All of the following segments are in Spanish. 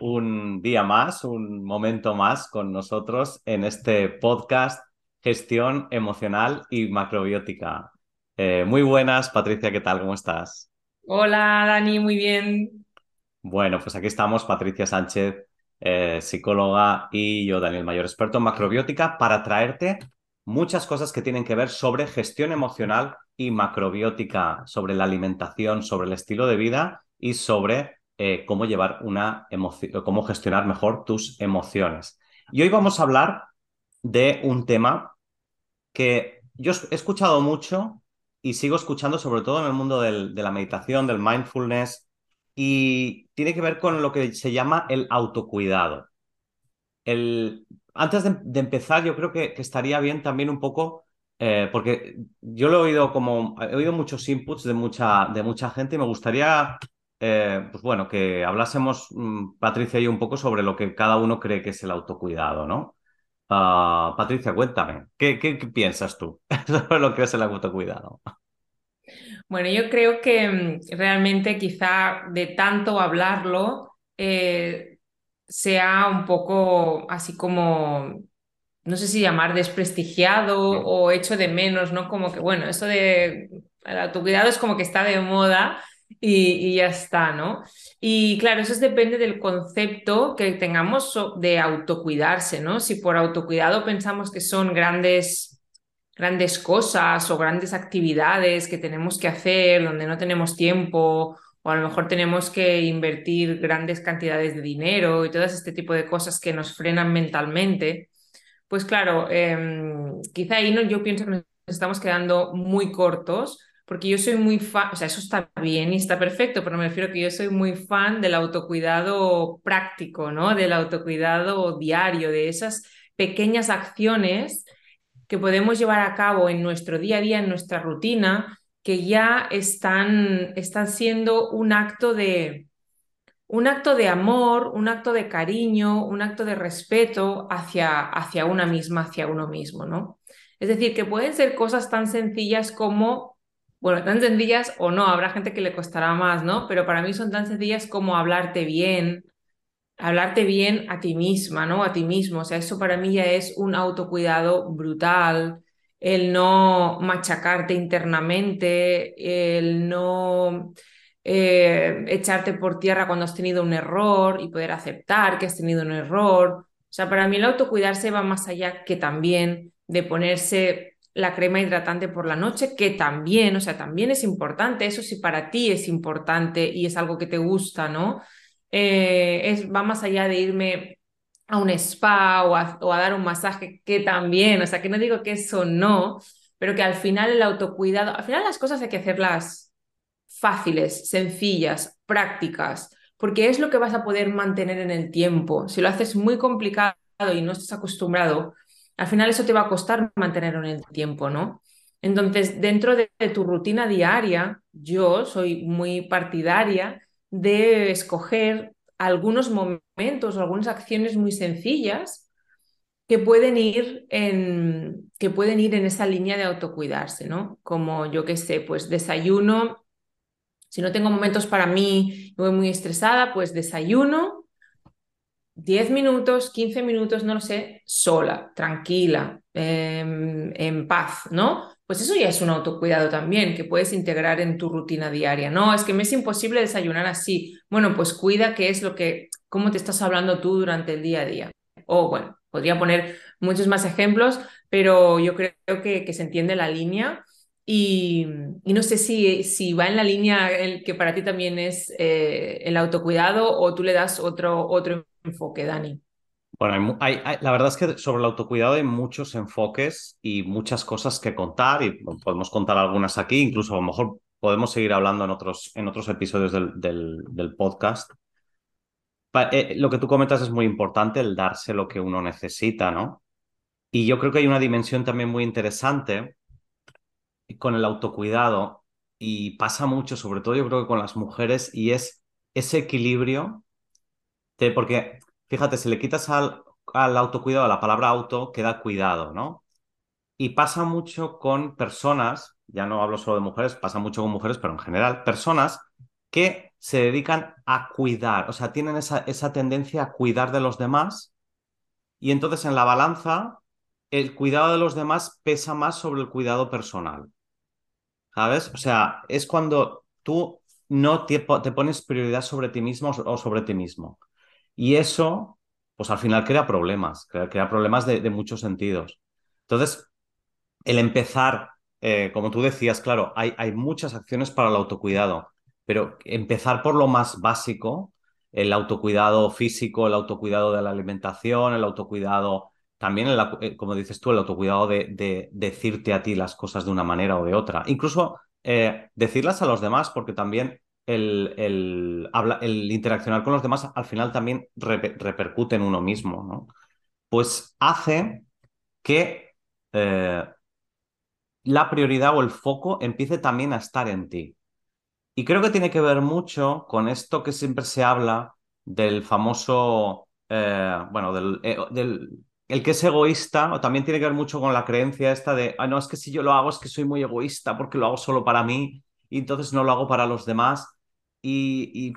un día más, un momento más con nosotros en este podcast Gestión Emocional y Macrobiótica. Eh, muy buenas, Patricia, ¿qué tal? ¿Cómo estás? Hola, Dani, muy bien. Bueno, pues aquí estamos, Patricia Sánchez, eh, psicóloga, y yo, Daniel Mayor, experto en macrobiótica, para traerte muchas cosas que tienen que ver sobre gestión emocional y macrobiótica, sobre la alimentación, sobre el estilo de vida y sobre eh, cómo llevar una emoción, cómo gestionar mejor tus emociones. Y hoy vamos a hablar de un tema que yo he escuchado mucho y sigo escuchando, sobre todo en el mundo de la meditación, del mindfulness, y tiene que ver con lo que se llama el autocuidado. El, antes de, empezar, yo creo que, estaría bien también un poco, eh, porque yo lo he oído como, he oído muchos inputs de mucha, de mucha gente y me gustaría eh, pues bueno, que hablásemos, mm, Patricia y yo, un poco sobre lo que cada uno cree que es el autocuidado, ¿no? Ah, Patricia, cuéntame, ¿qué, piensas tú sobre lo que es el autocuidado? Bueno, yo creo que mm, realmente quizá de tanto hablarlo eh, sea un poco así como, no sé si llamar desprestigiado o hecho de menos, ¿no? Como que, bueno, eso de el autocuidado es como que está de moda y, ya está, ¿no? Y claro, eso depende del concepto que tengamos de autocuidarse, ¿no? Si por autocuidado pensamos que son grandes, grandes cosas o grandes actividades que tenemos que hacer donde no tenemos tiempo o a lo mejor tenemos que invertir grandes cantidades de dinero y todo este tipo de cosas que nos frenan mentalmente, pues claro, em, quizá ahí no, yo pienso que nos estamos quedando muy cortos porque yo soy muy fan, o sea, eso está bien y está perfecto, pero me refiero que yo soy muy fan del autocuidado práctico, ¿no? Del autocuidado diario, de esas pequeñas acciones que podemos llevar a cabo en nuestro día a día, en nuestra rutina, que ya están, están siendo un acto de, un acto de amor, un acto de cariño, un acto de respeto hacia, hacia una misma, hacia uno mismo, ¿no? Es decir, que pueden ser cosas tan sencillas como bueno, tan sencillas o no, habrá gente que le costará más, ¿no? Pero para mí son tan sencillas como hablarte bien, hablarte bien a ti misma, ¿no? A ti mismo. O sea, eso para mí ya es un autocuidado brutal, el no machacarte internamente, el no eh, echarte por tierra cuando has tenido un error y poder aceptar que has tenido un error. O sea, para mí el autocuidarse va más allá que también de ponerse la crema hidratante por la noche, que también, o sea, también es importante, eso sí para ti es importante y es algo que te gusta, ¿no? Eh, es, va más allá de irme a un spa o a, o a, dar un masaje, que también, o sea, que no digo que eso no, pero que al final el autocuidado, al final las cosas hay que hacerlas fáciles, sencillas, prácticas, porque es lo que vas a poder mantener en el tiempo. Si lo haces muy complicado y no estás acostumbrado, al final eso te va a costar mantenerlo en el tiempo, ¿no? Entonces, dentro de, tu rutina diaria, yo soy muy partidaria de escoger algunos momentos o algunas acciones muy sencillas que pueden ir en, que pueden ir en esa línea de autocuidarse, ¿no? Como yo qué sé, pues desayuno, si no tengo momentos para mí, voy muy estresada, pues desayuno, 10 minutos, 15 minutos, no lo sé, sola, tranquila, em, en paz, ¿no? Pues eso ya es un autocuidado también que puedes integrar en tu rutina diaria. No, es que me es imposible desayunar así. Bueno, pues cuida qué es lo que, cómo te estás hablando tú durante el día a día. O bueno, podría poner muchos más ejemplos, pero yo creo que, que se entiende la línea. Y, no sé si, si va en la línea el que para ti también es eh, el autocuidado o tú le das otro, otro enfoque, Dani? Bueno, la verdad es que sobre el autocuidado hay muchos enfoques y muchas cosas que contar y podemos contar algunas aquí, incluso a lo mejor podemos seguir hablando en otros, en otros episodios del, del, podcast. eh, lo que tú comentas es muy importante, el darse lo que uno necesita, ¿no? Y yo creo que hay una dimensión también muy interesante con el autocuidado y pasa mucho, sobre todo yo creo que con las mujeres, y es ese equilibrio, porque fíjate, si le quitas al, al autocuidado la palabra auto, queda cuidado, ¿no? Y pasa mucho con personas, ya no hablo solo de mujeres, pasa mucho con mujeres, pero en general, personas que se dedican a cuidar, o sea, tienen esa, esa tendencia a cuidar de los demás y entonces en la balanza el cuidado de los demás pesa más sobre el cuidado personal. ¿Sabes? O sea, es cuando tú no te, pones prioridad sobre ti mismo o sobre ti mismo. Y eso, pues al final crea problemas, crea, problemas de, de, muchos sentidos. Entonces, el empezar, eh, como tú decías, claro, hay, hay muchas acciones para el autocuidado, pero empezar por lo más básico, el autocuidado físico, el autocuidado de la alimentación, el autocuidado también, el, eh, como dices tú, el autocuidado de, de, decirte a ti las cosas de una manera o de otra. Incluso eh, decirlas a los demás, porque también el, el, interaccionar con los demás al final también re, repercute en uno mismo, ¿no? Pues hace que eh, la prioridad o el foco empiece también a estar en ti. Y creo que tiene que ver mucho con esto que siempre se habla del famoso, bueno, del, el que es egoísta, o también tiene que ver mucho con la creencia esta de, ah, no, es que si yo lo hago es que soy muy egoísta porque lo hago solo para mí y entonces no lo hago para los demás. Y, y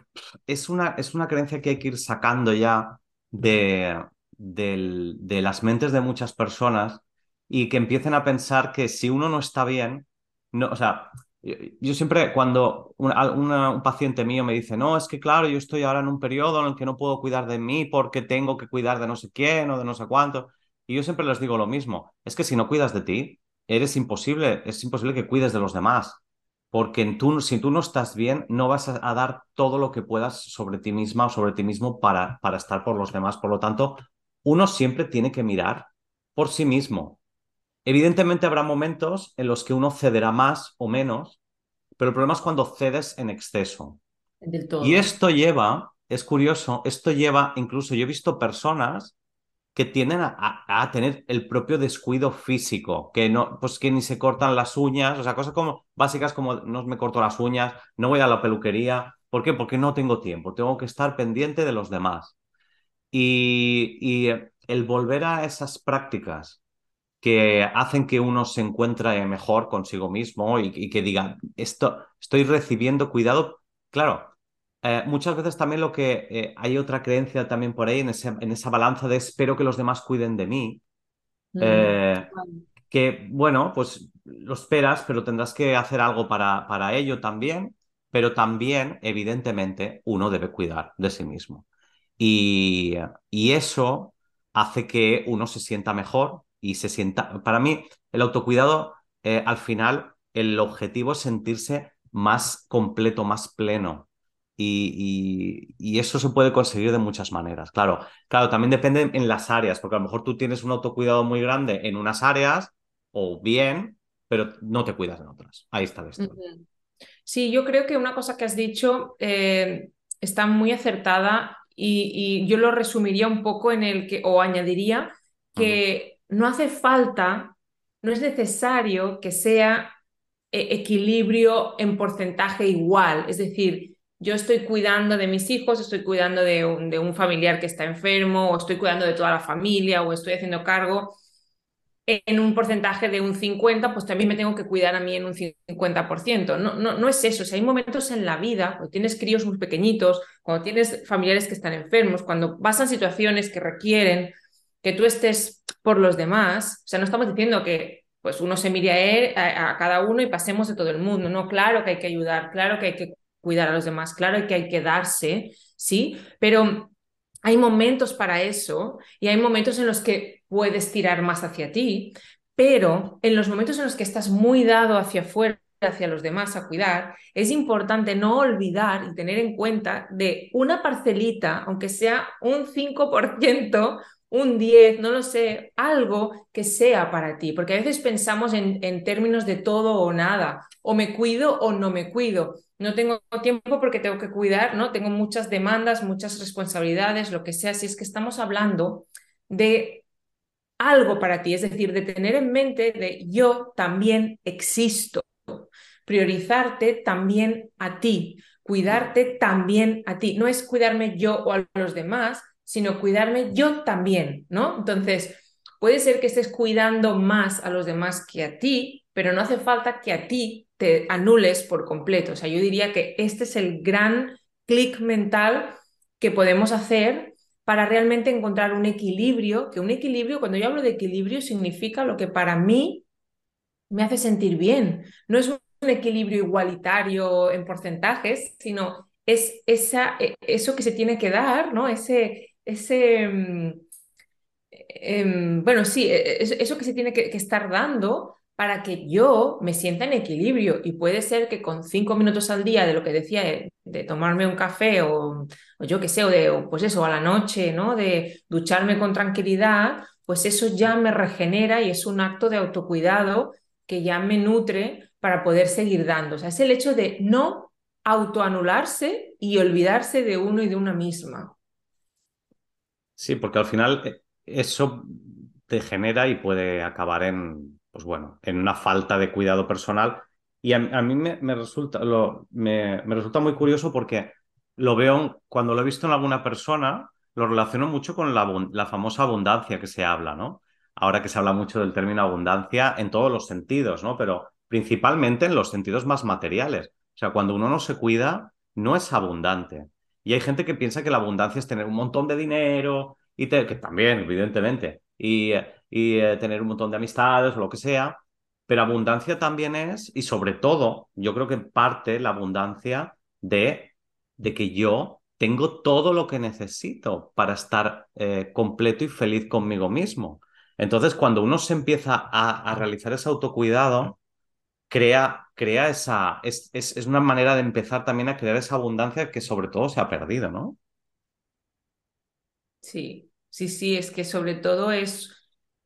es, una, es una creencia que hay que ir sacando ya de, de, de las mentes de muchas personas y que empiecen a pensar que si uno no está bien, no, o sea, yo, siempre cuando una, un paciente mío me dice, no, es que claro, yo estoy ahora en un periodo en el que no puedo cuidar de mí porque tengo que cuidar de no sé quién o de no sé cuánto, y yo siempre les digo lo mismo, es que si no cuidas de ti, eres imposible, es imposible que cuides de los demás, porque tú, si tú no estás bien, no vas a, a dar todo lo que puedas sobre ti misma o sobre ti mismo para, para estar por los demás. Por lo tanto, uno siempre tiene que mirar por sí mismo, Evidentemente habrá momentos en los que uno cederá más o menos, pero el problema es cuando cedes en exceso. Del todo. Y esto lleva, es curioso, esto lleva, incluso yo he visto personas que tienden a, a, a, tener el propio descuido físico, que no, pues que ni se cortan las uñas, o sea, cosas como básicas como no me corto las uñas, no voy a la peluquería. ¿Por qué? Porque no tengo tiempo, tengo que estar pendiente de los demás. Y, y el volver a esas prácticas que hacen que uno se encuentre mejor consigo mismo y, y que diga, esto, estoy recibiendo cuidado. Claro, eh, muchas veces también lo que eh, hay otra creencia también por ahí en, ese, en, esa balanza de espero que los demás cuiden de mí. Mm. Eh, que bueno, pues lo esperas, pero tendrás que hacer algo para, para ello también. Pero también, evidentemente, uno debe cuidar de sí mismo. Y, y eso hace que uno se sienta mejor, y se sienta. Para mí, el autocuidado, eh, al final, el objetivo es sentirse más completo, más pleno. Y, y, y, eso se puede conseguir de muchas maneras. Claro, claro, también depende en las áreas, porque a lo mejor tú tienes un autocuidado muy grande en unas áreas, o bien, pero no te cuidas en otras. Ahí está esto. Sí, yo creo que una cosa que has dicho eh, está muy acertada y, y, yo lo resumiría un poco en el que, o añadiría que no hace falta, no es necesario que sea eh, equilibrio en porcentaje igual. Es decir, yo estoy cuidando de mis hijos, estoy cuidando de un, de un, familiar que está enfermo, o estoy cuidando de toda la familia, o estoy haciendo cargo en un porcentaje de un 50, pues también me tengo que cuidar a mí en un 50%. No, no, no es eso. Si hay momentos en la vida, cuando tienes críos muy pequeñitos, cuando tienes familiares que están enfermos, cuando pasan situaciones que requieren que tú estés por los demás, o sea, no estamos diciendo que pues uno se mire a, él, a, a, cada uno y pasemos de todo el mundo, no, claro que hay que ayudar, claro que hay que cuidar a los demás, claro que hay que darse, sí, pero hay momentos para eso y hay momentos en los que puedes tirar más hacia ti, pero en los momentos en los que estás muy dado hacia afuera, hacia los demás a cuidar, es importante no olvidar y tener en cuenta de una parcelita, aunque sea un 5%, un 10, no lo sé, algo que sea para ti, porque a veces pensamos en, en términos de todo o nada, o me cuido o no me cuido. No tengo tiempo porque tengo que cuidar, ¿no? Tengo muchas demandas, muchas responsabilidades, lo que sea. Si es que estamos hablando de algo para ti, es decir, de tener en mente de yo también existo, priorizarte también a ti, cuidarte también a ti. No es cuidarme yo o a los demás, sino cuidarme yo también, ¿no? Entonces, puede ser que estés cuidando más a los demás que a ti, pero no hace falta que a ti te anules por completo. O sea, yo diría que este es el gran clic mental que podemos hacer para realmente encontrar un equilibrio, que un equilibrio, cuando yo hablo de equilibrio, significa lo que para mí me hace sentir bien. No es un equilibrio igualitario en porcentajes, sino es esa, e, eso que se tiene que dar, ¿no? Ese, ese mm, em, bueno, sí, e, e, eso que se tiene que, estar dando para que yo me sienta en equilibrio. Y puede ser que con cinco minutos al día de lo que decía, de, tomarme un café o, yo qué sé, o de, pues eso, a la noche, ¿no? De ducharme con tranquilidad, pues eso ya me regenera y es un acto de autocuidado que ya me nutre para poder seguir dando. O sea, es el hecho de no autoanularse y olvidarse de uno y de una misma. Sí, porque al final eh, eso te genera y puede acabar en, pues bueno, en una falta de cuidado personal. Y a, mí me, resulta, lo, me, resulta muy curioso porque lo veo, cuando lo he visto en alguna persona, lo relaciono mucho con la, la famosa abundancia que se habla, ¿no? Ahora que se habla mucho del término abundancia en todos los sentidos, ¿no? Pero principalmente en los sentidos más materiales. O sea, cuando uno no se cuida, no es abundante. Y hay gente que piensa que la abundancia es tener un montón de dinero, y que también, evidentemente, y, y eh, tener un montón de amistades o lo que sea, pero abundancia también es, y sobre todo, yo creo que parte la abundancia de, de que yo tengo todo lo que necesito para estar eh, completo y feliz conmigo mismo. Entonces, cuando uno se empieza a, a realizar ese autocuidado, crea, crea esa, es, es, es, una manera de empezar también a crear esa abundancia que sobre todo se ha perdido, ¿no? Sí, sí, sí, es que sobre todo es,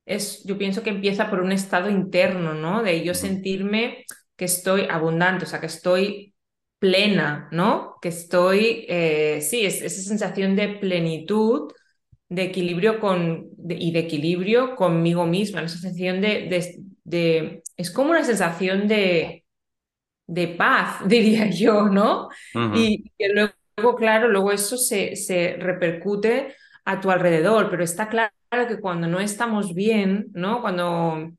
es, yo pienso que empieza por un estado interno, ¿no? De yo sentirme que estoy abundante, o sea, que estoy plena, ¿no? Que estoy, eh, sí, es esa sensación de plenitud, de equilibrio con, y de equilibrio conmigo misma, esa sensación de, de, es como una sensación de, de paz, diría yo, ¿no? Y que luego, claro, luego eso se, se repercute a tu alrededor, pero está claro que cuando no estamos bien, ¿no? Cuando,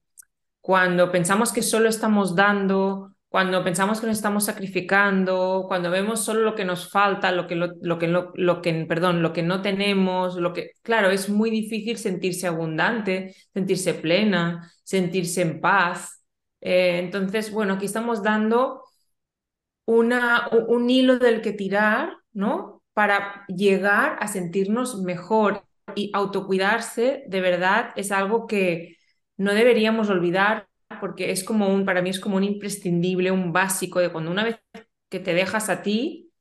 cuando pensamos que solo estamos dando, cuando pensamos que nos estamos sacrificando, cuando vemos solo lo que nos falta, lo que, lo, que, lo, que, perdón, lo que no tenemos, lo que, claro, es muy difícil sentirse abundante, sentirse plena, sentirse en paz. Eh, entonces, bueno, aquí estamos dando una, un hilo del que tirar, ¿no? Para llegar a sentirnos mejor y autocuidarse, de verdad, es algo que no deberíamos olvidar porque es como un, para mí es como un imprescindible, un básico de cuando una vez que te dejas a ti,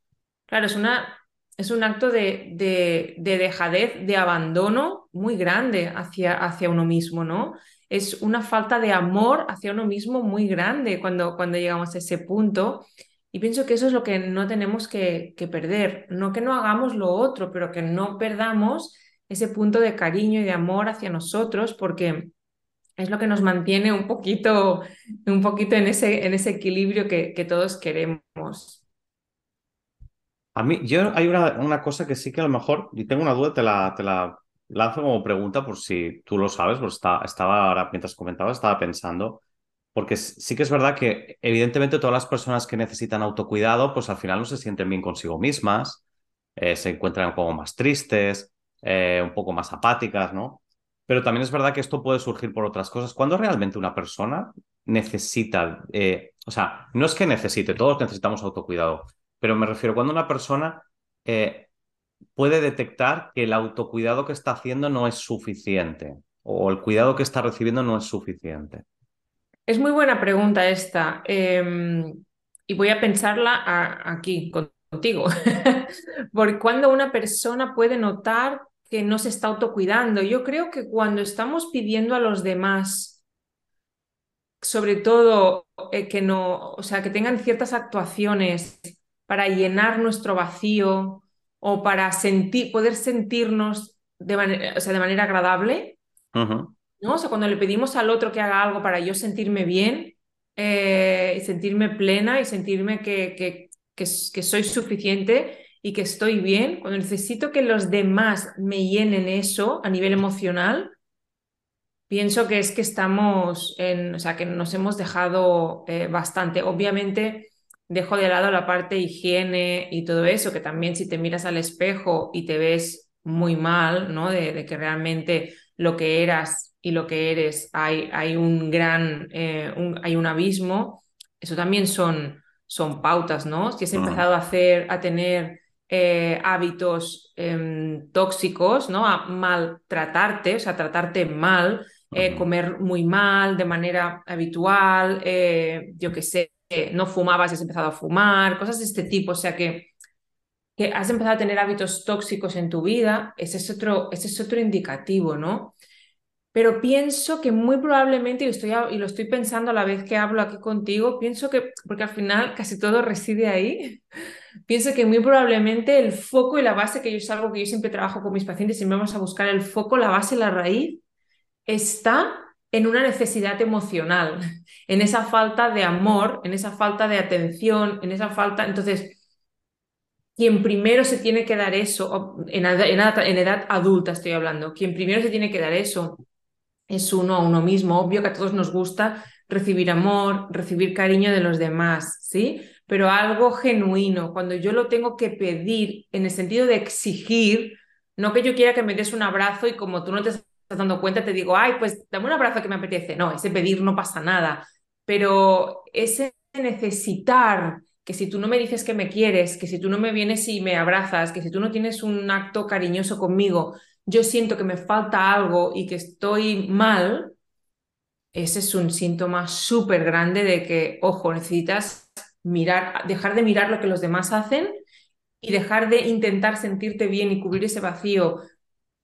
claro, es, una, es un acto de, de, de dejadez, de abandono muy grande hacia, hacia uno mismo, ¿no? Es una falta de amor hacia uno mismo muy grande cuando, cuando llegamos a ese punto. Y pienso que eso es lo que no tenemos que, que perder. No que no hagamos lo otro, pero que no perdamos ese punto de cariño y de amor hacia nosotros, porque es lo que nos mantiene un poquito, un poquito en, ese, en ese equilibrio que, que todos queremos. A mí, yo hay una, una, cosa que sí que a lo mejor, y tengo una duda, te la, te la lanzo como pregunta por si tú lo sabes, pues está, estaba ahora, mientras comentaba, estaba pensando, porque sí que es verdad que evidentemente todas las personas que necesitan autocuidado, pues al final no se sienten bien consigo mismas, eh, se encuentran poco más tristes, eh, un poco más apáticas, ¿no? Pero también es verdad que esto puede surgir por otras cosas. Cuando realmente una persona necesita, eh, o sea, no es que necesite, todos necesitamos autocuidado, pero me refiero cuando una persona eh, puede detectar que el autocuidado que está haciendo no es suficiente o el cuidado que está recibiendo no es suficiente. Es muy buena pregunta esta em, y voy a pensarla aquí contigo. Porque cuando una persona puede notar que no se está autocuidando. Yo creo que cuando estamos pidiendo a los demás, sobre todo eh, que no, o sea, que tengan ciertas actuaciones para llenar nuestro vacío o para sentir, poder sentirnos de, manera, o sea, de manera agradable, ¿no? O sea, cuando le pedimos al otro que haga algo para yo sentirme bien eh, y sentirme plena y sentirme que, que, que, que soy suficiente, y que estoy bien, cuando necesito que los demás me llenen eso a nivel emocional, pienso que es que estamos en, o sea, que nos hemos dejado eh, bastante. Obviamente, dejo de lado la parte higiene y todo eso, que también si te miras al espejo y te ves muy mal, ¿no? De, que realmente lo que eras y lo que eres hay, hay un gran, eh, hay un abismo, eso también son, son pautas, ¿no? Si has empezado a hacer, a tener eh, hábitos em, tóxicos, ¿no? A maltratarte, o sea, tratarte mal, eh, comer muy mal de manera habitual, eh, yo qué sé, no fumabas y has empezado a fumar, cosas de este tipo, o sea que, que has empezado a tener hábitos tóxicos en tu vida, ese es otro, ese es otro indicativo, ¿no? Pero pienso que muy probablemente, y, estoy, y lo estoy pensando a la vez que hablo aquí contigo, pienso que, porque al final casi todo reside ahí, pienso que muy probablemente el foco y la base, que yo es algo que yo siempre trabajo con mis pacientes, siempre vamos a buscar el foco, la base, la raíz, está en una necesidad emocional, en esa falta de amor, en esa falta de atención, en esa falta. Entonces, quien primero se tiene que dar eso, en edad, en edad adulta estoy hablando, quien primero se tiene que dar eso es uno a uno mismo. Obvio que a todos nos gusta recibir amor, recibir cariño de los demás, ¿sí? pero algo genuino, cuando yo lo tengo que pedir en el sentido de exigir, no que yo quiera que me des un abrazo y como tú no te estás dando cuenta te digo, ay, pues dame un abrazo que me apetece. No, ese pedir no pasa nada, pero ese necesitar que si tú no me dices que me quieres, que si tú no me vienes y me abrazas, que si tú no tienes un acto cariñoso conmigo, yo siento que me falta algo y que estoy mal, ese es un síntoma súper grande de que, ojo, necesitas mirar, dejar de mirar lo que los demás hacen y dejar de intentar sentirte bien y cubrir ese vacío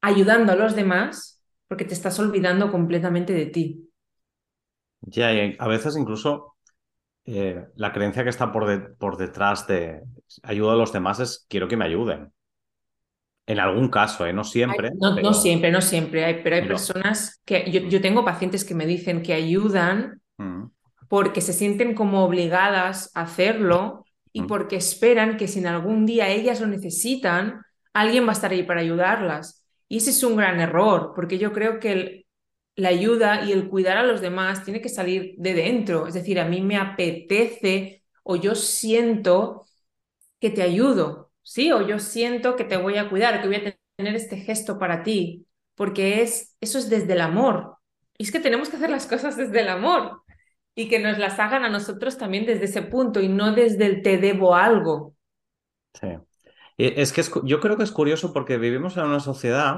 ayudando a los demás, porque te estás olvidando completamente de ti. Ya, a veces incluso eh, la creencia que está por, por detrás de ayuda a los demás es quiero que me ayuden. En algún caso, ¿eh? no siempre. no, siempre, no siempre, hay, pero hay personas que yo, tengo pacientes que me dicen que ayudan mm porque se sienten como obligadas a hacerlo y porque esperan que si en algún día ellas lo necesitan, alguien va a estar ahí para ayudarlas. Y ese es un gran error, porque yo creo que la ayuda y el cuidar a los demás tiene que salir de dentro. Es decir, a mí me apetece o yo siento que te ayudo, ¿sí? O yo siento que te voy a cuidar, que voy a tener este gesto para ti, porque es, eso es desde el amor. Y es que tenemos que hacer las cosas desde el amor y que nos las hagan a nosotros también desde ese punto y no desde el te debo algo. Sí. Es que yo creo que es curioso porque vivimos en una sociedad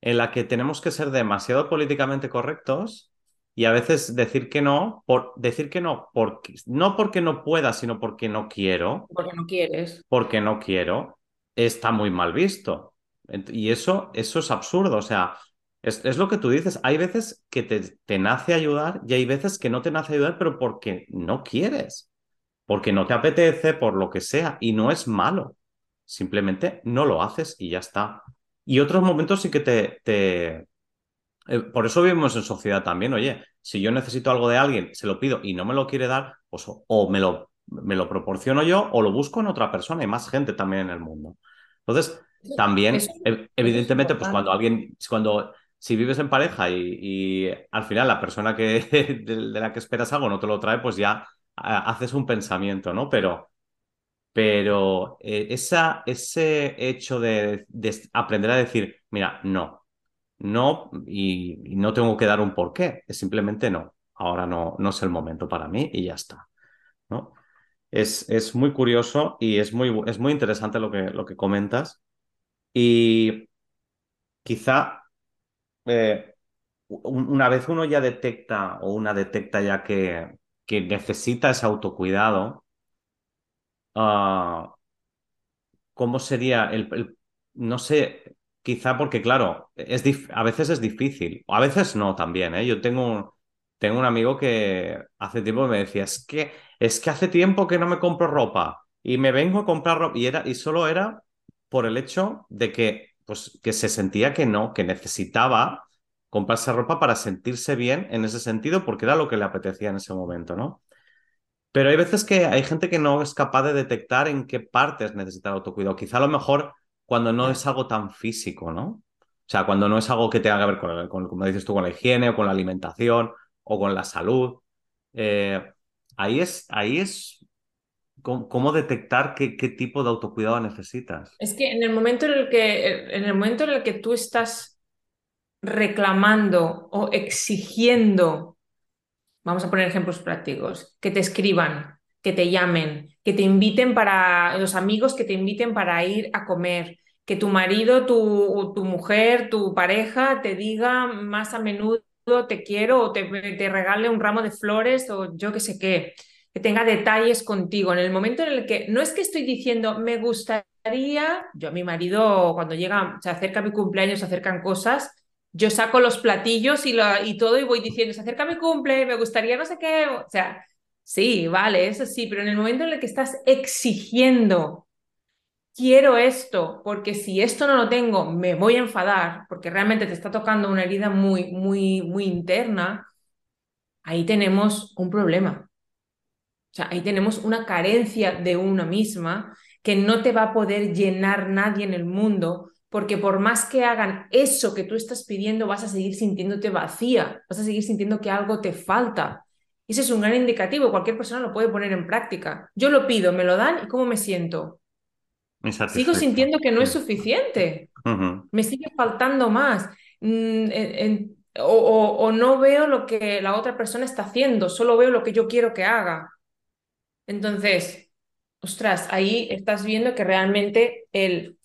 en la que tenemos que ser demasiado políticamente correctos y a veces decir que no, por decir que no, porque, no porque no pueda, sino porque no quiero. Porque no quieres. Porque no quiero, está muy mal visto. Y eso, eso es absurdo. O sea, es, lo que tú dices, hay veces que te, nace ayudar y hay veces que no te nace ayudar, pero porque no quieres, porque no te apetece, por lo que sea, y no es malo, simplemente no lo haces y ya está. Y otros momentos sí que te... te... Eh, por eso vivimos en sociedad también, oye, si yo necesito algo de alguien, se lo pido y no me lo quiere dar, pues o me lo, me lo proporciono yo o lo busco en otra persona, y más gente también en el mundo. Entonces, también, evidentemente, pues cuando alguien, cuando si vives en pareja y, al final la persona que, de, la que esperas algo no te lo trae, pues ya haces un pensamiento, ¿no? Pero, pero eh, esa, ese hecho de, aprender a decir, mira, no, no, y, no tengo que dar un porqué, es simplemente no, ahora no, no es el momento para mí y ya está, ¿no? Es, es muy curioso y es muy, es muy interesante lo que, lo que comentas. Y quizá eh, una vez uno ya detecta o una detecta ya que, que necesita ese autocuidado, uh, ¿cómo sería el, no sé, quizá porque, claro, es a veces es difícil, o a veces no también, ¿eh? Yo tengo un, tengo un amigo que hace tiempo me decía, es que, es que hace tiempo que no me compro ropa y me vengo a comprar ropa, y, era, y solo era por el hecho de que, pues, que se sentía que no, que necesitaba comprarse ropa para sentirse bien en ese sentido, porque era lo que le apetecía en ese momento, ¿no? Pero hay veces que hay gente que no es capaz de detectar en qué partes necesita el autocuidado. Quizá a lo mejor cuando no es algo tan físico, ¿no? O sea, cuando no es algo que tenga que ver con, como dices tú, con la higiene o con la alimentación o con la salud. Eh, ahí es, ahí es cómo, detectar qué, qué, tipo de autocuidado necesitas. Es que en el momento en el que, en el momento en el que tú estás reclamando o exigiendo Vamos a poner ejemplos prácticos. Que te escriban, que te llamen, que te inviten para los amigos, que te inviten para ir a comer, que tu marido, tu, tu mujer, tu pareja te diga más a menudo te quiero o te, regale un ramo de flores o yo qué sé qué, que tenga detalles contigo. En el momento en el que no es que estoy diciendo me gustaría, yo a mi marido cuando llega, se acerca mi cumpleaños, se acercan cosas, yo saco los platillos y, y todo y voy diciendo, se acerca mi cumple, me gustaría no sé qué. O sea, sí, vale, eso sí, pero en el momento en el que estás exigiendo, quiero esto, porque si esto no lo tengo, me voy a enfadar, porque realmente te está tocando una herida muy, muy, muy interna, ahí tenemos un problema. O sea, ahí tenemos una carencia de una misma que no te va a poder llenar nadie en el mundo porque por más que hagan eso que tú estás pidiendo, vas a seguir sintiéndote vacía, vas a seguir sintiendo que algo te falta. Ese es un gran indicativo, cualquier persona lo puede poner en práctica. Yo lo pido, me lo dan y ¿cómo me siento? Sigo sintiendo que no es suficiente, me sigue faltando más. Mm, o, no veo lo que la otra persona está haciendo, solo veo lo que yo quiero que haga. Entonces, ostras, ahí estás viendo que realmente el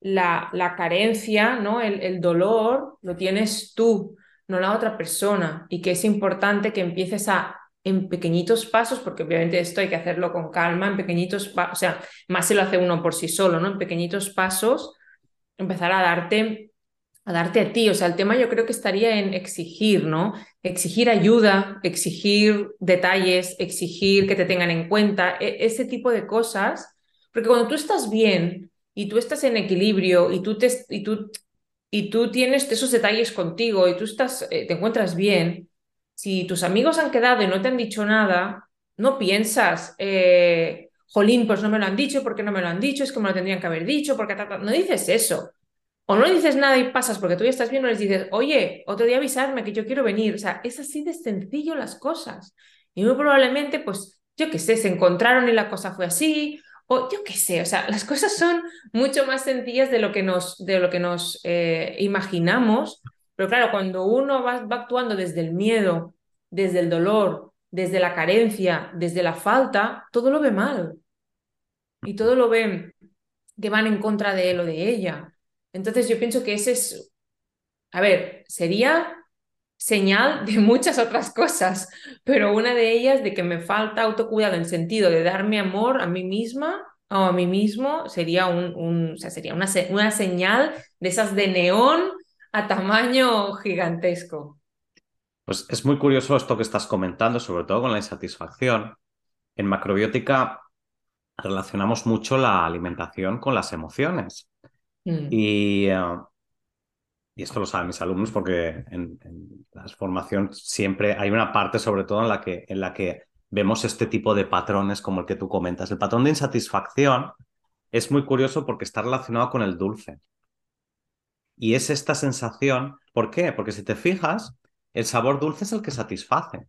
la, la carencia, ¿no? El, el, dolor lo tienes tú, no la otra persona, y que es importante que empieces a, en pequeñitos pasos, porque obviamente esto hay que hacerlo con calma, en pequeñitos pasos, o sea, más se lo hace uno por sí solo, ¿no? En pequeñitos pasos, empezar a darte a darte a ti, o sea, el tema yo creo que estaría en exigir, ¿no? Exigir ayuda, exigir detalles, exigir que te tengan en cuenta, e, ese tipo de cosas, porque cuando tú estás bien, y tú estás en equilibrio y tú, te, y tú, y tú tienes esos detalles contigo y tú estás, eh, te encuentras bien, si tus amigos han quedado y no te han dicho nada, no piensas, eh, jolín, pues no me lo han dicho, porque no me lo han dicho? Es que me lo tendrían que haber dicho, porque no dices eso. O no dices nada y pasas porque tú ya estás bien, o les dices, oye, otro día avisarme que yo quiero venir. O sea, es así de sencillo las cosas. Y muy probablemente, pues, yo qué sé, se encontraron y la cosa fue así, o yo qué sé, o sea, las cosas son mucho más sencillas de lo que nos, de lo que nos eh, imaginamos, pero claro, cuando uno va, va actuando desde el miedo, desde el dolor, desde la carencia, desde la falta, todo lo ve mal. Y todo lo ve que van en contra de él o de ella. Entonces yo pienso que ese es, a ver, sería señal de muchas otras cosas, pero una de ellas de que me falta autocuidado en sentido de darme amor a mí misma o a mí mismo sería, un, sea, sería una, una señal de esas de neón a tamaño gigantesco. Pues es muy curioso esto que estás comentando, sobre todo con la insatisfacción. En macrobiótica relacionamos mucho la alimentación con las emociones. Mm. Y eh, y esto lo saben mis alumnos porque en, la formación siempre hay una parte, sobre todo en la, que, en la que vemos este tipo de patrones como el que tú comentas. El patrón de insatisfacción es muy curioso porque está relacionado con el dulce. Y es esta sensación, ¿por qué? Porque si te fijas, el sabor dulce es el que satisface.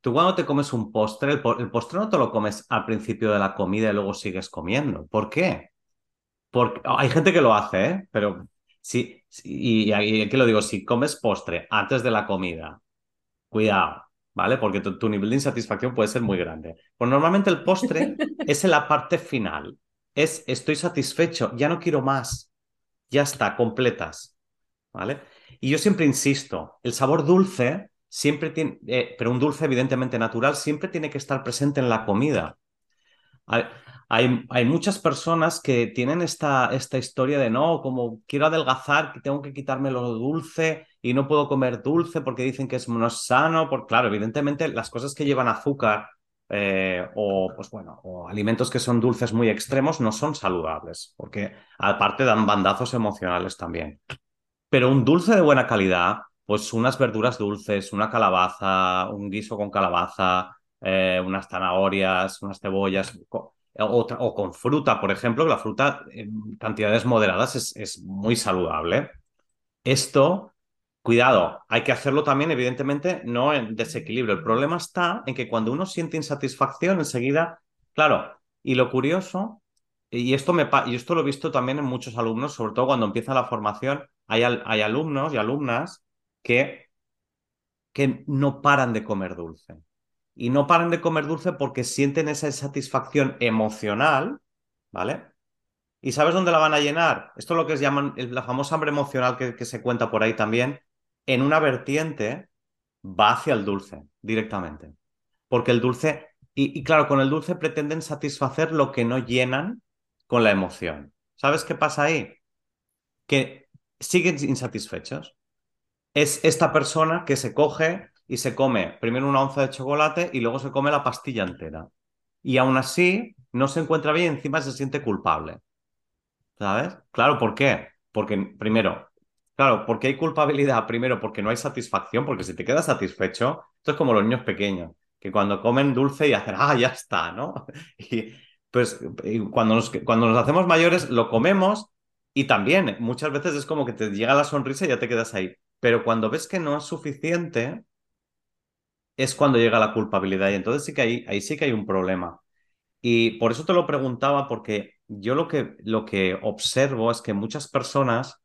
Tú cuando te comes un postre, el, postre no te lo comes al principio de la comida y luego sigues comiendo. ¿Por qué? Porque hay gente que lo hace, ¿eh? pero Sí, y, aquí lo digo, si comes postre antes de la comida, cuidado, ¿vale? Porque tu, nivel de insatisfacción puede ser muy grande. Pues normalmente el postre es en la parte final. Es estoy satisfecho, ya no quiero más. Ya está, completas. ¿Vale? Y yo siempre insisto, el sabor dulce siempre tiene, eh, pero un dulce evidentemente natural, siempre tiene que estar presente en la comida. Hay, muchas personas que tienen esta, esta historia de no, como quiero adelgazar, tengo que quitarme lo dulce y no puedo comer dulce porque dicen que es, no sano. Por, claro, evidentemente las cosas que llevan azúcar eh, o, pues bueno, o alimentos que son dulces muy extremos no son saludables, porque aparte dan bandazos emocionales también. Pero un dulce de buena calidad, pues unas verduras dulces, una calabaza, un guiso con calabaza, eh, unas zanahorias, unas cebollas, o, con fruta, por ejemplo, la fruta en cantidades moderadas es, es muy saludable. Esto Cuidado, hay que hacerlo también, evidentemente, no en desequilibrio. El problema está en que cuando uno siente insatisfacción, enseguida, claro, y lo curioso, y esto, me, y esto lo he visto también en muchos alumnos, sobre todo cuando empieza la formación, hay, hay alumnos y alumnas que, que no paran de comer dulce. Y no paran de comer dulce porque sienten esa insatisfacción emocional, ¿vale? ¿Y sabes dónde la van a llenar? Esto es lo que se llaman la famosa hambre emocional que, que se cuenta por ahí también, en una vertiente va hacia el dulce directamente. Porque el dulce, y, claro, con el dulce pretenden satisfacer lo que no llenan con la emoción. ¿Sabes qué pasa ahí? Que siguen insatisfechos. Es esta persona que se coge y se come primero una onza de chocolate y luego se come la pastilla entera. Y aún así no se encuentra bien y encima se siente culpable. ¿Sabes? Claro, ¿por qué? Porque primero, Claro, porque hay culpabilidad? Primero, porque no hay satisfacción, porque si te quedas satisfecho, esto es como los niños pequeños, que cuando comen dulce y hacen, ah, ya está, ¿no? Y pues cuando, nos, cuando nos hacemos mayores lo comemos y también muchas veces es como que te llega la sonrisa y ya te quedas ahí. Pero cuando ves que no es suficiente, es cuando llega la culpabilidad y entonces sí que hay, ahí sí que hay un problema. Y por eso te lo preguntaba, porque yo lo que, lo que observo es que muchas personas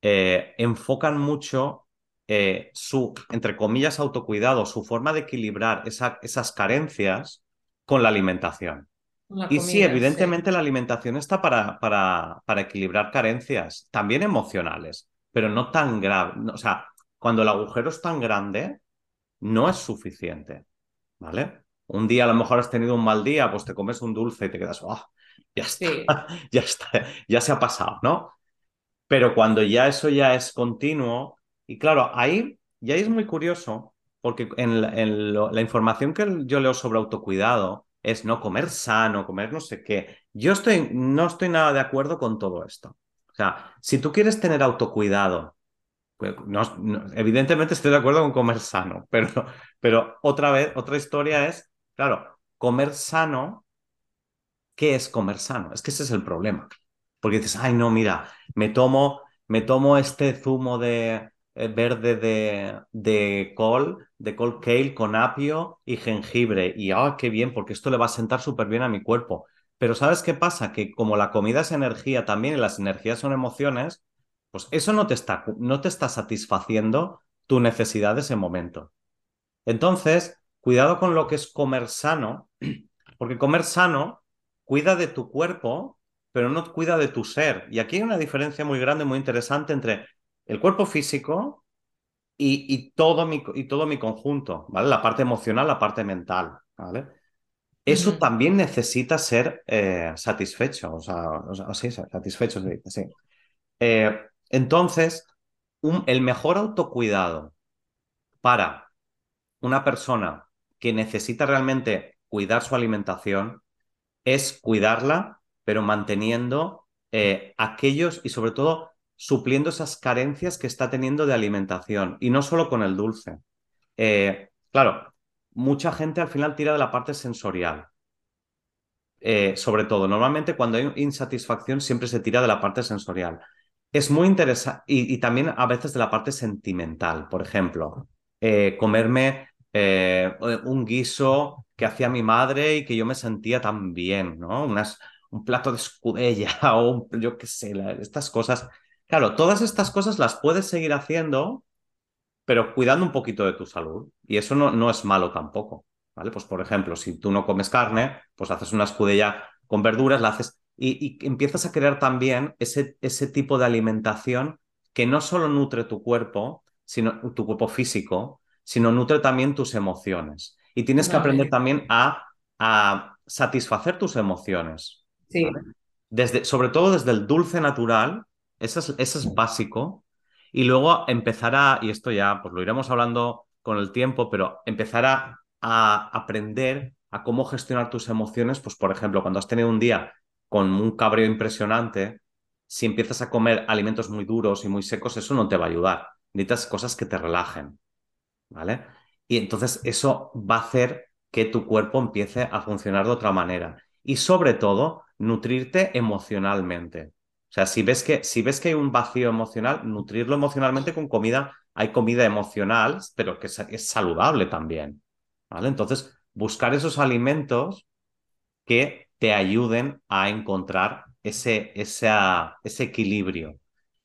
eh, enfocan mucho eh, su, entre comillas, autocuidado, su forma de equilibrar esas carencias con la alimentación. y sí, evidentemente la alimentación está para, para, para, equilibrar carencias, también emocionales, pero no tan grave. o sea, cuando el agujero es tan grande, no es suficiente. ¿Vale? Un día a lo mejor has tenido un mal día, pues te comes un dulce y te quedas, oh, ya está, ya está, ya se ha pasado, ¿no? Pero cuando ya eso ya es continuo, y claro, ahí ya es muy curioso, porque en, la, información que yo leo sobre autocuidado es no comer sano, comer no sé qué. Yo estoy, no estoy nada de acuerdo con todo esto. O sea, si tú quieres tener autocuidado, evidentemente estoy de acuerdo con comer sano, pero, pero otra vez, otra historia es, claro, comer sano, ¿qué es comer sano? Es que ese es el problema porque dices, ay, no, mira, me tomo, me tomo este zumo de eh, verde de, de col, de col kale con apio y jengibre. Y, ah, qué bien, porque esto le va a sentar súper bien a mi cuerpo. Pero ¿sabes qué pasa? Que como la comida es energía también y las energías son emociones, pues eso no te está, no te está satisfaciendo tu necesidad de ese momento. Entonces, cuidado con lo que es comer sano, porque comer sano cuida de tu cuerpo pero no cuida de tu ser. Y aquí hay una diferencia muy grande, muy interesante entre el cuerpo físico y, todo, mi, y todo mi conjunto, ¿vale? La parte emocional, la parte mental, ¿vale? Eso también necesita ser eh, satisfecho, o sea, sí, satisfecho, sí. Eh, entonces, el mejor autocuidado para una persona que necesita realmente cuidar su alimentación es cuidarla pero manteniendo eh, aquellos y sobre todo supliendo esas carencias que está teniendo de alimentación y no solo con el dulce. Eh, claro, mucha gente al final tira de la parte sensorial. Eh, sobre todo, normalmente cuando hay insatisfacción siempre se tira de la parte sensorial. Es muy interesante y, también a veces de la parte sentimental. Por ejemplo, comerme un guiso que hacía mi madre y que yo me sentía tan bien, ¿no? Unas, un plato de escudella o yo qué sé, estas cosas. Claro, todas estas cosas las puedes seguir haciendo, pero cuidando un poquito de tu salud. Y eso no, no es malo tampoco. ¿Vale? Pues por ejemplo, si tú no comes carne, pues haces una escudella con verduras, la haces y, y empiezas a crear también ese, ese tipo de alimentación que no solo nutre tu cuerpo, sino tu cuerpo físico, sino nutre también tus emociones. Y tienes que aprender también a, a satisfacer tus emociones. Sí. Desde, sobre todo desde el dulce natural, eso es, eso es básico. Y luego empezar a, y esto ya pues lo iremos hablando con el tiempo, pero empezar a, a aprender a cómo gestionar tus emociones, pues por ejemplo, cuando has tenido un día con un cabreo impresionante, si empiezas a comer alimentos muy duros y muy secos, eso no te va a ayudar. Necesitas cosas que te relajen, ¿vale? Y entonces eso va a hacer que tu cuerpo empiece a funcionar de otra manera. Y sobre todo, nutrirte emocionalmente. O sea, si ves que, si ves que hay un vacío emocional, nutrirlo emocionalmente con comida. Hay comida emocional, pero que es, saludable también. ¿Vale? Entonces, buscar esos alimentos que te ayuden a encontrar ese, ese equilibrio.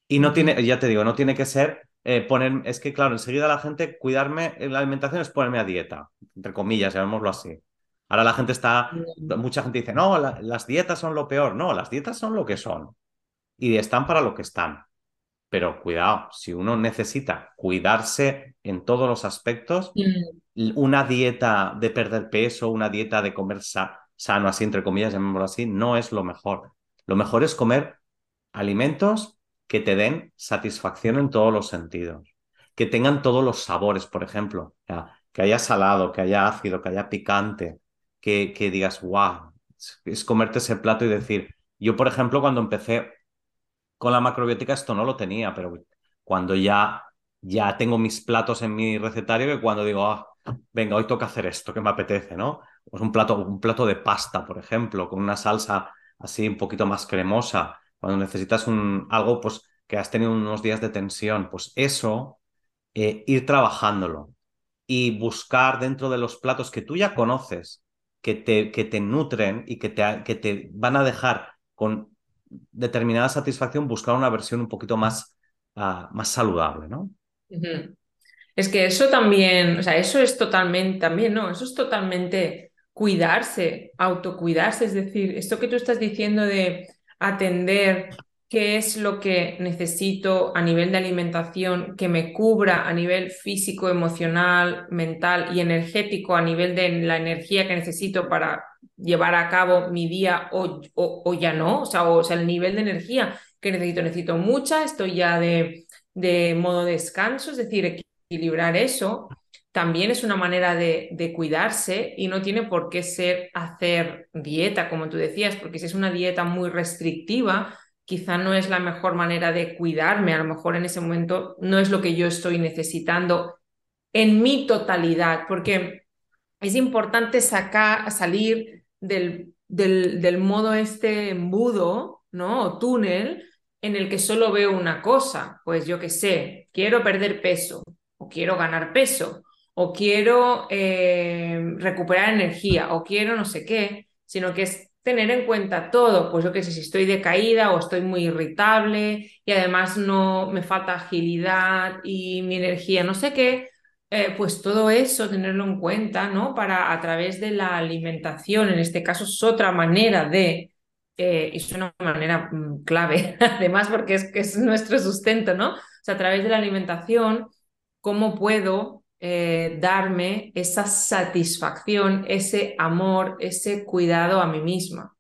Y no tiene, ya te digo, no tiene que ser eh, poner, es que claro, enseguida la gente, cuidarme en la alimentación es ponerme a dieta, entre comillas, llamémoslo así. Ahora la gente está, mucha gente dice, no, las dietas son lo peor. No, las dietas son lo que son. Y están para lo que están. Pero cuidado, si uno necesita cuidarse en todos los aspectos, mm. una dieta de perder peso, una dieta de comer sano, así entre comillas, llamémoslo así, no es lo mejor. Lo mejor es comer alimentos que te den satisfacción en todos los sentidos, que tengan todos los sabores, por ejemplo, que haya salado, que haya ácido, que haya picante, que, que digas, wow, es comerte ese plato y decir, yo por ejemplo cuando empecé con la macrobiótica esto no lo tenía, pero cuando ya, ya tengo mis platos en mi recetario, que cuando digo, ah, venga, hoy toca hacer esto que me apetece, ¿no? Pues un plato, un plato de pasta, por ejemplo, con una salsa así un poquito más cremosa, cuando necesitas un, algo pues, que has tenido unos días de tensión, pues eso, eh, ir trabajándolo y buscar dentro de los platos que tú ya conoces, que te, que te nutren y que te, que te van a dejar con determinada satisfacción, buscar una versión un poquito más, uh, más saludable, ¿no? Es que eso también, o sea, eso es totalmente, también, ¿no? Eso es totalmente cuidarse, autocuidarse, es decir, esto que tú estás diciendo de atender qué es lo que necesito a nivel de alimentación que me cubra a nivel físico, emocional, mental y energético, a nivel de la energía que necesito para llevar a cabo mi día o, o, ya no, o sea, o, sea, el nivel de energía que necesito, necesito mucha, estoy ya de, de modo descanso, es decir, equilibrar eso también es una manera de, cuidarse y no tiene por qué ser hacer dieta, como tú decías, porque si es una dieta muy restrictiva, quizá no es la mejor manera de cuidarme, a lo mejor en ese momento no es lo que yo estoy necesitando en mi totalidad, porque es importante sacar, salir del, del, del modo este embudo, ¿no? O túnel en el que solo veo una cosa, pues yo qué sé, quiero perder peso o quiero ganar peso o quiero eh, recuperar energía, o quiero no sé qué, sino que es tener en cuenta todo, pues yo qué sé, si estoy decaída o estoy muy irritable y además no me falta agilidad y mi energía no sé qué, eh, pues todo eso tenerlo en cuenta, ¿no? Para a través de la alimentación, en este caso es otra manera de, eh, es una manera mm, clave, además porque es, que es nuestro sustento, ¿no? O sea, a través de la alimentación, ¿cómo puedo eh, darme esa satisfacción, ese amor, ese cuidado a mí misma.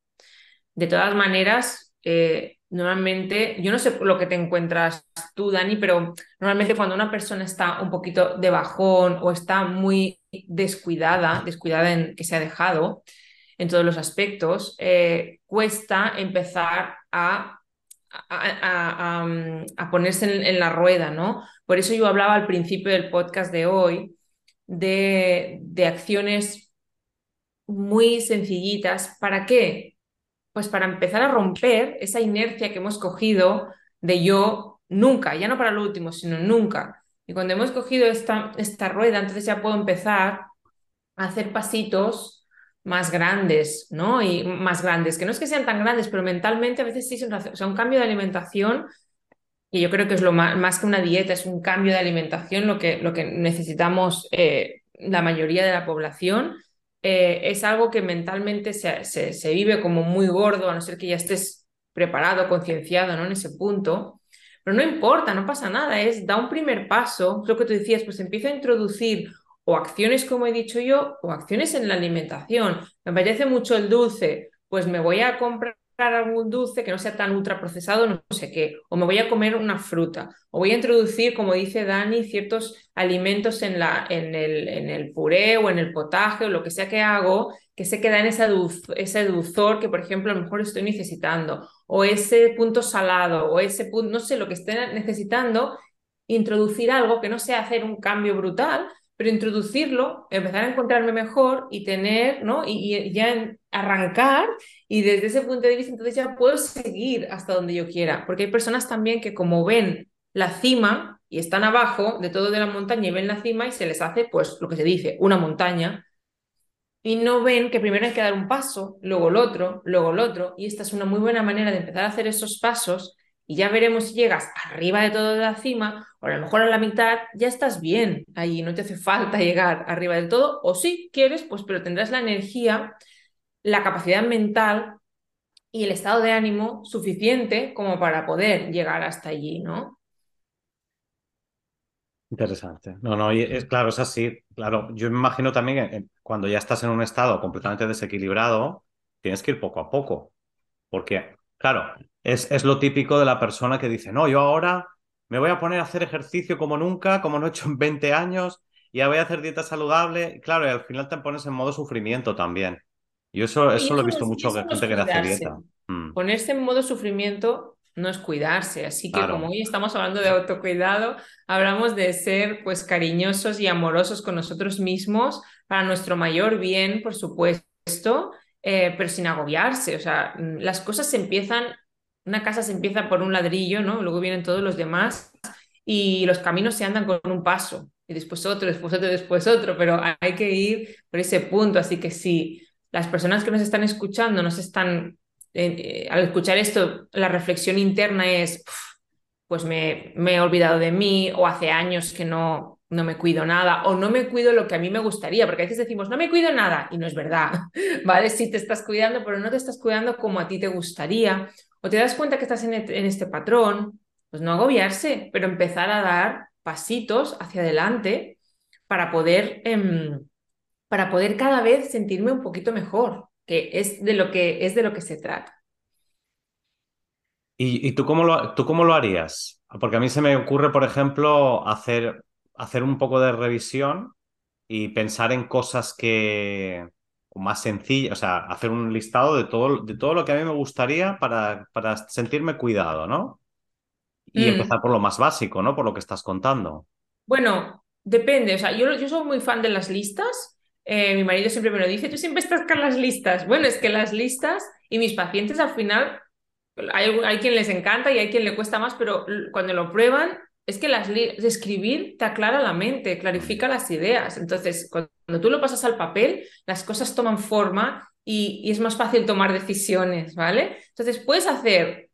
De todas maneras, eh, normalmente, yo no sé lo que te encuentras tú, Dani, pero normalmente cuando una persona está un poquito de bajón o está muy descuidada, descuidada en que se ha dejado en todos los aspectos, eh, cuesta empezar a a, ponerse en, la rueda, ¿no? Por eso yo hablaba al principio del podcast de hoy de, de acciones muy sencillitas. ¿Para qué? Pues para empezar a romper esa inercia que hemos cogido de yo nunca, ya no para lo último, sino nunca. Y cuando hemos cogido esta, esta rueda, entonces ya puedo empezar a hacer pasitos más grandes, ¿no? Y más grandes, que no es que sean tan grandes, pero mentalmente a veces sí son, un cambio de alimentación, y yo creo que es lo más, que una dieta, es un cambio de alimentación lo que, lo que necesitamos eh, la mayoría de la población. Eh, es algo que mentalmente se, se, vive como muy gordo, a no ser que ya estés preparado, concienciado ¿no? en ese punto. Pero no importa, no pasa nada, es da un primer paso, lo que tú decías, pues empieza a introducir o acciones, como he dicho yo, o acciones en la alimentación. Me parece mucho el dulce, pues me voy a comprar algún dulce que no sea tan ultraprocesado, no sé qué, o me voy a comer una fruta, o voy a introducir, como dice Dani, ciertos alimentos en, la, en, el, en el puré o en el potaje o lo que sea que hago, que se queda en ese, ese dulzor que, por ejemplo, a lo mejor estoy necesitando, o ese punto salado, o ese punto, no sé, lo que esté necesitando, introducir algo que no sea hacer un cambio brutal, pero introducirlo, empezar a encontrarme mejor y tener, ¿no? Y, ya arrancar y desde ese punto de vista entonces ya puedo seguir hasta donde yo quiera, porque hay personas también que como ven la cima y están abajo de todo de la montaña y ven la cima y se les hace pues lo que se dice, una montaña y no ven que primero hay que dar un paso, luego el otro, luego el otro y esta es una muy buena manera de empezar a hacer esos pasos y ya veremos si llegas arriba de todo de la cima o a lo mejor a la mitad ya estás bien ahí, no te hace falta llegar arriba del todo o si quieres, pues pero tendrás la energía, la capacidad mental y el estado de ánimo suficiente como para poder llegar hasta allí, ¿no? Interesante. No, no, es claro, es así. Claro, yo me imagino también que cuando ya estás en un estado completamente desequilibrado, tienes que ir poco a poco. Porque, claro, es, es, lo típico de la persona que dice, no, yo ahora me voy a poner a hacer ejercicio como nunca, como no he hecho en 20 años, y ya voy a hacer dieta saludable. claro, y al final te pones en modo sufrimiento también. Y eso, eso, lo he visto mucho gente que hace dieta. Mm. Ponerse en modo sufrimiento no es cuidarse. Así que como hoy estamos hablando de autocuidado, hablamos de ser pues cariñosos y amorosos con nosotros mismos para nuestro mayor bien, por supuesto, eh, pero sin agobiarse. O sea, mm, las cosas se empiezan una casa se empieza por un ladrillo, ¿no? Luego vienen todos los demás y los caminos se andan con un paso y después otro, después otro, después otro, pero hay que ir por ese punto. Así que si las personas que nos están escuchando nos están, eh, al escuchar esto, la reflexión interna es, pues me, he olvidado de mí o hace años que no, no me cuido nada o no me cuido lo que a mí me gustaría, porque a veces decimos, no me cuido nada y no es verdad, ¿vale? Sí te estás cuidando, pero no te estás cuidando como a ti te gustaría o te das cuenta que estás en, este patrón, pues no agobiarse, pero empezar a dar pasitos hacia adelante para poder, em, para poder cada vez sentirme un poquito mejor, que es de lo que, es de lo que se trata. ¿Y, tú, cómo lo, tú cómo lo harías? Porque a mí se me ocurre, por ejemplo, hacer, hacer un poco de revisión y pensar en cosas que, más sencilla, o sea, hacer un listado de todo, de todo lo que a mí me gustaría para, para sentirme cuidado, ¿no? Y mm. empezar por lo más básico, ¿no? Por lo que estás contando. Bueno, depende, o sea, yo, yo soy muy fan de las listas. Eh, mi marido siempre me lo dice, tú siempre estás con las listas. Bueno, es que las listas y mis pacientes al final, hay, hay quien les encanta y hay quien le cuesta más, pero cuando lo prueban, es que las escribir te aclara la mente, clarifica las ideas. Entonces, cuando tú lo pasas al papel, las cosas toman forma y, es más fácil tomar decisiones, ¿vale? Entonces, puedes hacer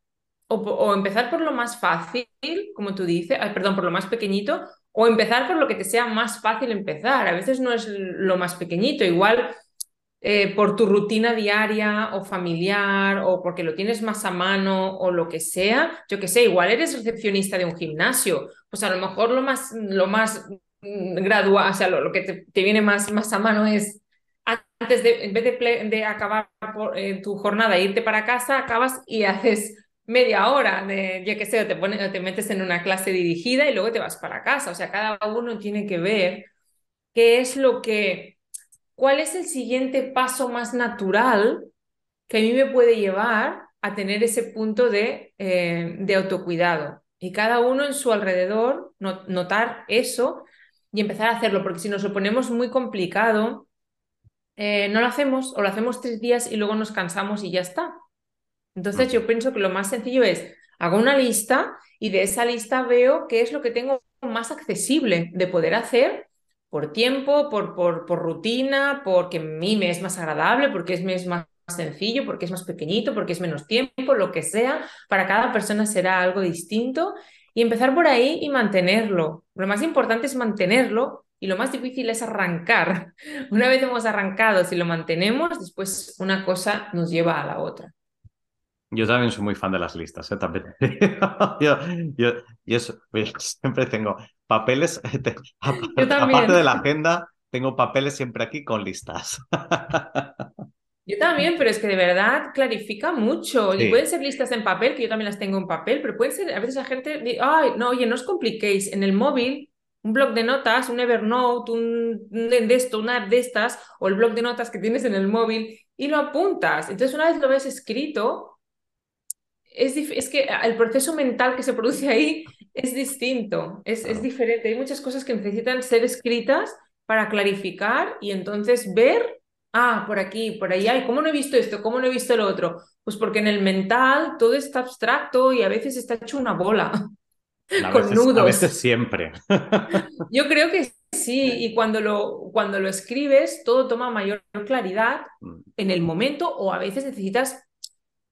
o, empezar por lo más fácil, como tú dices, perdón, por lo más pequeñito, o empezar por lo que te sea más fácil empezar. A veces no es lo más pequeñito, igual eh, por tu rutina diaria o familiar o porque lo tienes más a mano o lo que sea, yo que sé, igual eres recepcionista de un gimnasio, pues a lo mejor lo más, lo más mm, gradual, o sea, lo, que te, viene más, más a mano es antes de, en vez de, acabar por, eh, tu jornada e irte para casa, acabas y haces media hora de, yo que sé, te, pones, te metes en una clase dirigida y luego te vas para casa. O sea, cada uno tiene que ver qué es lo que ¿cuál es el siguiente paso más natural que a mí me puede llevar a tener ese punto de, eh, autocuidado? Y cada uno en su alrededor notar eso y empezar a hacerlo, porque si nos lo ponemos muy complicado, eh, no lo hacemos o lo hacemos tres días y luego nos cansamos y ya está. Entonces yo pienso que lo más sencillo es, hago una lista y de esa lista veo qué es lo que tengo más accesible de poder hacer por tiempo, por, por, por rutina, porque a mí me es más agradable, porque es, más sencillo, porque es más pequeñito, porque es menos tiempo, lo que sea. Para cada persona será algo distinto y empezar por ahí y mantenerlo. Lo más importante es mantenerlo y lo más difícil es arrancar. Una vez hemos arrancado, si lo mantenemos, después una cosa nos lleva a la otra. Yo también soy muy fan de las listas, ¿eh? También. yo, yo, yo, siempre tengo papeles, aparte de la agenda, tengo papeles siempre aquí con listas. Yo también, pero es que de verdad clarifica mucho. Y pueden ser listas en papel, que yo también las tengo en papel, pero pueden ser, a veces la gente dice, ay, no, oye, no os compliquéis. En el móvil, un blog de notas, un Evernote, un, un de esto, una app de estas, o el blog de notas que tienes en el móvil, y lo apuntas. Entonces, una vez lo ves escrito, es, es que el proceso mental que se produce ahí es distinto, es, es diferente. Hay muchas cosas que necesitan ser escritas para clarificar y entonces ver, ah, por aquí, por ahí, ay, ¿cómo no he visto esto? ¿Cómo no he visto lo otro? Pues porque en el mental todo está abstracto y a veces está hecho una bola a con veces, a nudos. veces siempre. Yo creo que sí, y cuando lo, cuando lo escribes todo toma mayor claridad Mm, en el momento o a veces necesitas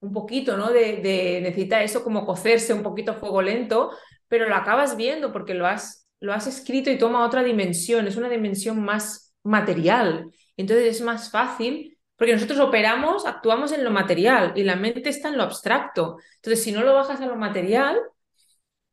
un poquito, ¿no? De, de necesita eso como cocerse un poquito a fuego lento, pero lo acabas viendo porque lo has, lo has escrito y toma otra dimensión, es una dimensión más material. Entonces es más fácil porque nosotros operamos, actuamos en lo material y la mente está en lo abstracto. Entonces, si no lo bajas a lo material,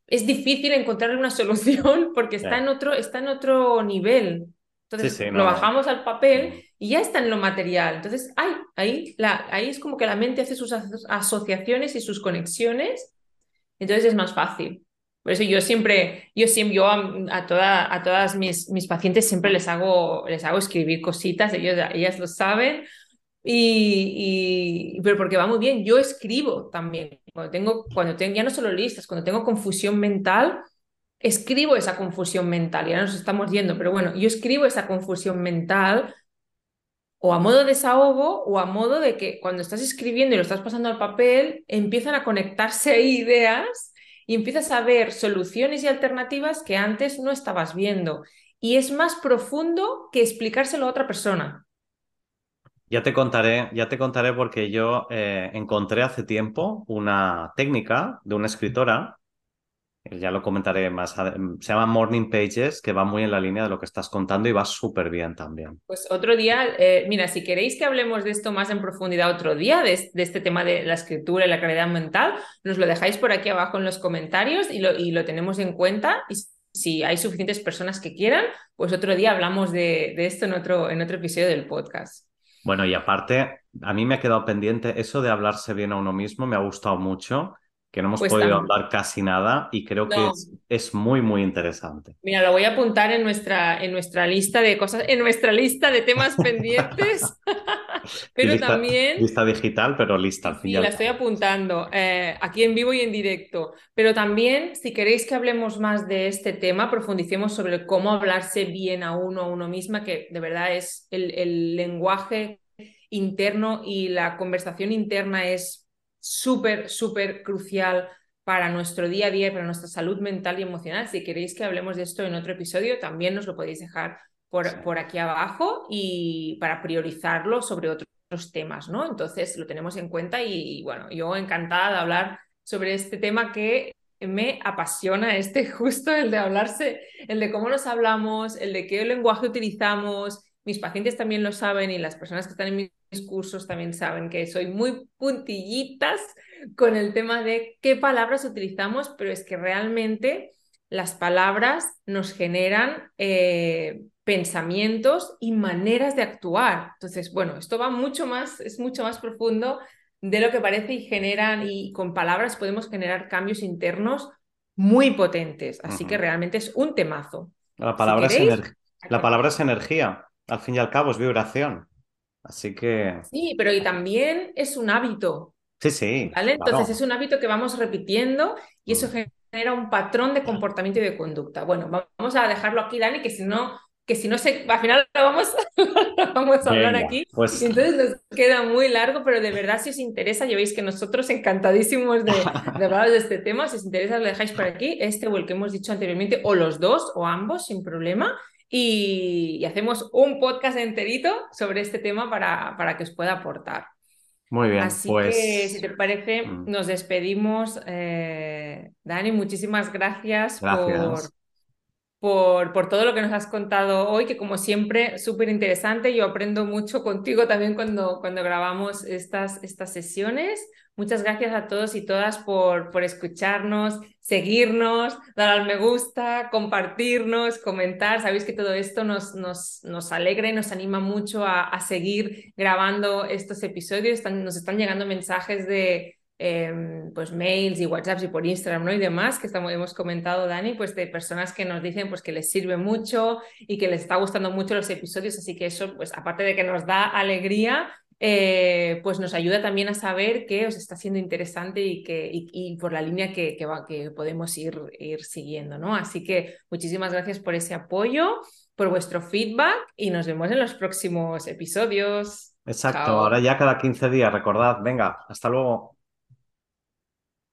es difícil encontrarle una solución porque está Sí. en otro, está en otro nivel. Entonces, Sí, sí, lo no. bajamos al papel y ya está en lo material. Entonces, ay, ahí, la, ahí es como que la mente hace sus aso- asociaciones y sus conexiones. Entonces es más fácil. Por eso yo siempre, yo siempre, yo a, a, toda, a todas mis, mis pacientes siempre les hago, les hago escribir cositas, ellos, ellas lo saben, y, pero porque va muy bien. Yo escribo también. Cuando tengo, cuando tengo, ya no solo listas, cuando tengo confusión mental, escribo esa confusión mental. Ya nos estamos yendo, pero bueno, yo escribo esa confusión mental o a modo de desahogo o a modo de que cuando estás escribiendo y lo estás pasando al papel, empiezan a conectarse ideas y empiezas a ver soluciones y alternativas que antes no estabas viendo. Y es más profundo que explicárselo a otra persona. Ya te contaré, ya te contaré porque yo eh, encontré hace tiempo una técnica de una escritora, ya lo comentaré más, ade- se llama Morning Pages, que va muy en la línea de lo que estás contando y va súper bien también. Pues otro día, eh, mira, si queréis que hablemos de esto más en profundidad otro día, de, de este tema de la escritura y la calidad mental, nos lo dejáis por aquí abajo en los comentarios y lo, y lo tenemos en cuenta. Y si hay suficientes personas que quieran, pues otro día hablamos de, de esto en otro, en otro episodio del podcast. Bueno, y aparte, a mí me ha quedado pendiente eso de hablarse bien a uno mismo, me ha gustado mucho, que no hemos Pues podido hablar casi nada y creo que es, es muy, muy interesante. Mira, lo voy a apuntar en nuestra, en nuestra lista de cosas, en nuestra lista de temas pendientes, pero lista, también... lista digital, pero lista al fin Sí, la estoy apuntando eh, aquí en vivo y en directo. Pero también, si queréis que hablemos más de este tema, profundicemos sobre cómo hablarse bien a uno, a uno misma, que de verdad es el, el lenguaje interno y la conversación interna es súper, súper crucial para nuestro día a día y para nuestra salud mental y emocional. Si queréis que hablemos de esto en otro episodio, también nos lo podéis dejar por, Sí. por aquí abajo y para priorizarlo sobre otros temas, ¿no? Entonces lo tenemos en cuenta y, y, bueno, yo encantada de hablar sobre este tema que me apasiona, este justo el de hablarse, el de cómo nos hablamos, el de qué lenguaje utilizamos. Mis pacientes también lo saben y las personas que están en mis cursos también saben que soy muy puntillitas con el tema de qué palabras utilizamos, pero es que realmente las palabras nos generan eh, pensamientos y maneras de actuar. Entonces, bueno, esto va mucho más, es mucho más profundo de lo que parece y generan, y con palabras podemos generar cambios internos muy potentes. Así que realmente es un temazo. La palabra, es queréis, la palabra es energía, al fin y al cabo es vibración. Así que, Sí, pero y también es un hábito. sí, sí, ¿Vale? claro. Entonces es un hábito que vamos repitiendo y eso genera un patrón de comportamiento y de conducta. Bueno, va- vamos a dejarlo aquí, Dani, que si no, que si no se, al final lo vamos, lo vamos a hablar Venga, aquí. pues entonces nos queda muy largo, pero de verdad si os interesa, ya veis que nosotros encantadísimos de, de hablar de este tema, si os interesa lo dejáis por aquí, este o el que hemos dicho anteriormente, o los dos, o ambos, sin problema. Y, y hacemos un podcast enterito sobre este tema para, para que os pueda aportar. muy bien, Así pues que, si te parece, mm. nos despedimos. Eh, Dani, muchísimas gracias, gracias. por, por todo lo que nos has contado hoy, que como siempre, súper interesante. Yo aprendo mucho contigo también cuando, cuando grabamos estas, estas sesiones. Muchas gracias a todos y todas por, por escucharnos, seguirnos, dar al me gusta, compartirnos, comentar. Sabéis que todo esto nos, nos, nos alegra y nos anima mucho a, a seguir grabando estos episodios. Están, nos están llegando mensajes de, Em, pues mails y WhatsApps y por Instagram ¿no? y demás, que estamos, hemos comentado, Dani, pues de personas que nos dicen pues que les sirve mucho y que les está gustando mucho los episodios, así que eso, pues aparte de que nos da alegría, eh, pues nos ayuda también a saber que os está siendo interesante y, que, y, por la línea que, que, va, que podemos ir, ir siguiendo, ¿no? Así que muchísimas gracias por ese apoyo, por vuestro feedback y nos vemos en los próximos episodios. Exacto, ahora ya cada 15 días, recordad, venga, hasta luego.